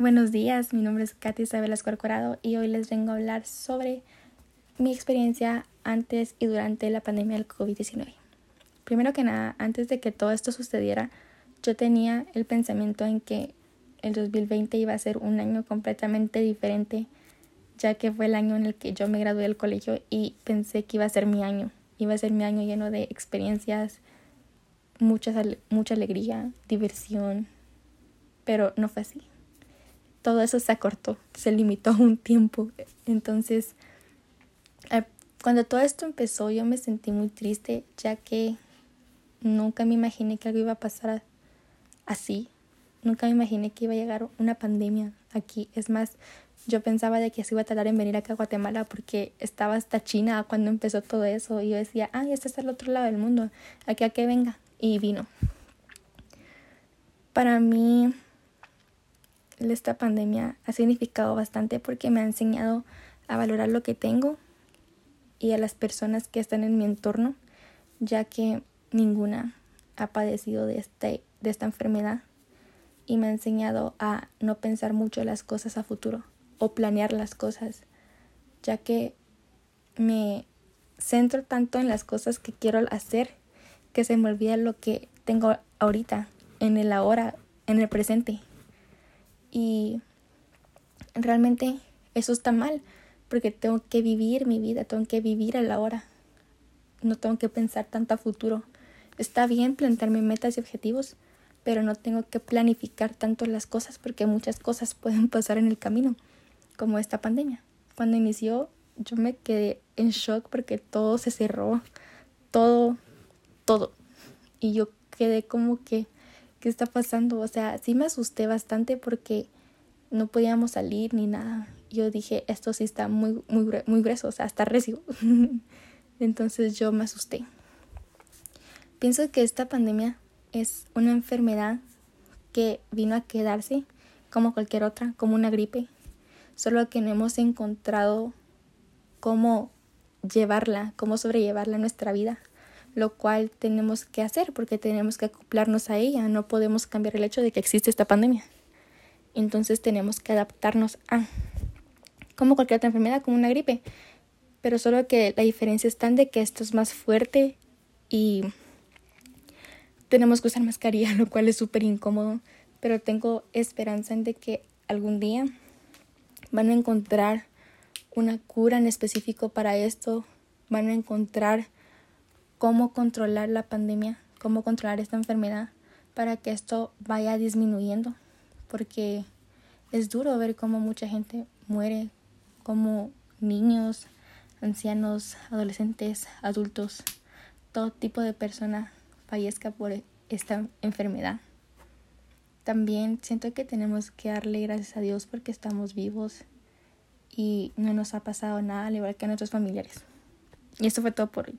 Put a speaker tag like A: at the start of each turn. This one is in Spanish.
A: Buenos días, mi nombre es Katy Isabel Escorcorado y hoy les vengo a hablar sobre mi experiencia antes y durante la pandemia del COVID-19. Primero que nada, antes de que todo esto sucediera, yo tenía el pensamiento en que el 2020 iba a ser un año completamente diferente, ya que fue el año en el que yo me gradué del colegio y pensé que iba a ser mi año. Iba a ser mi año lleno de experiencias, mucha, mucha alegría, diversión, pero no fue así todo eso se acortó, se limitó un tiempo. Entonces, cuando todo esto empezó, yo me sentí muy triste, ya que nunca me imaginé que algo iba a pasar así. Nunca me imaginé que iba a llegar una pandemia aquí. Es más, yo pensaba de que se iba a tardar en venir acá a Guatemala porque estaba hasta China cuando empezó todo eso. Y yo decía, ah, este es el otro lado del mundo, aquí a que venga. Y vino. Para mí, esta pandemia ha significado bastante porque me ha enseñado a valorar lo que tengo y a las personas que están en mi entorno, ya que ninguna ha padecido de, este, de esta enfermedad y me ha enseñado a no pensar mucho las cosas a futuro o planear las cosas, ya que me centro tanto en las cosas que quiero hacer que se me olvida lo que tengo ahorita, en el ahora, en el presente. Y realmente eso está mal, porque tengo que vivir mi vida, tengo que vivir a la hora. No tengo que pensar tanto a futuro. Está bien plantearme metas y objetivos, pero no tengo que planificar tanto las cosas porque muchas cosas pueden pasar en el camino, como esta pandemia. Cuando inició, yo me quedé en shock porque todo se cerró, todo, todo. Y yo quedé como que ¿qué está pasando? O sea, sí me asusté bastante porque no podíamos salir ni nada. Yo dije, esto sí está muy, muy, muy grueso, o sea, está recio. Entonces yo me asusté. Pienso que esta pandemia es una enfermedad que vino a quedarse como cualquier otra, como una gripe, solo que no hemos encontrado cómo llevarla, cómo sobrellevarla en nuestra vida lo cual tenemos que hacer porque tenemos que acoplarnos a ella, no podemos cambiar el hecho de que existe esta pandemia. Entonces tenemos que adaptarnos a, como cualquier otra enfermedad, como una gripe, pero solo que la diferencia es tan de que esto es más fuerte y tenemos que usar mascarilla, lo cual es súper incómodo, pero tengo esperanza en de que algún día van a encontrar una cura en específico para esto, van a encontrar cómo controlar la pandemia, cómo controlar esta enfermedad para que esto vaya disminuyendo, porque es duro ver cómo mucha gente muere, como niños, ancianos, adolescentes, adultos, todo tipo de persona fallezca por esta enfermedad. También siento que tenemos que darle gracias a Dios porque estamos vivos y no nos ha pasado nada, al igual que a nuestros familiares. Y esto fue todo por hoy.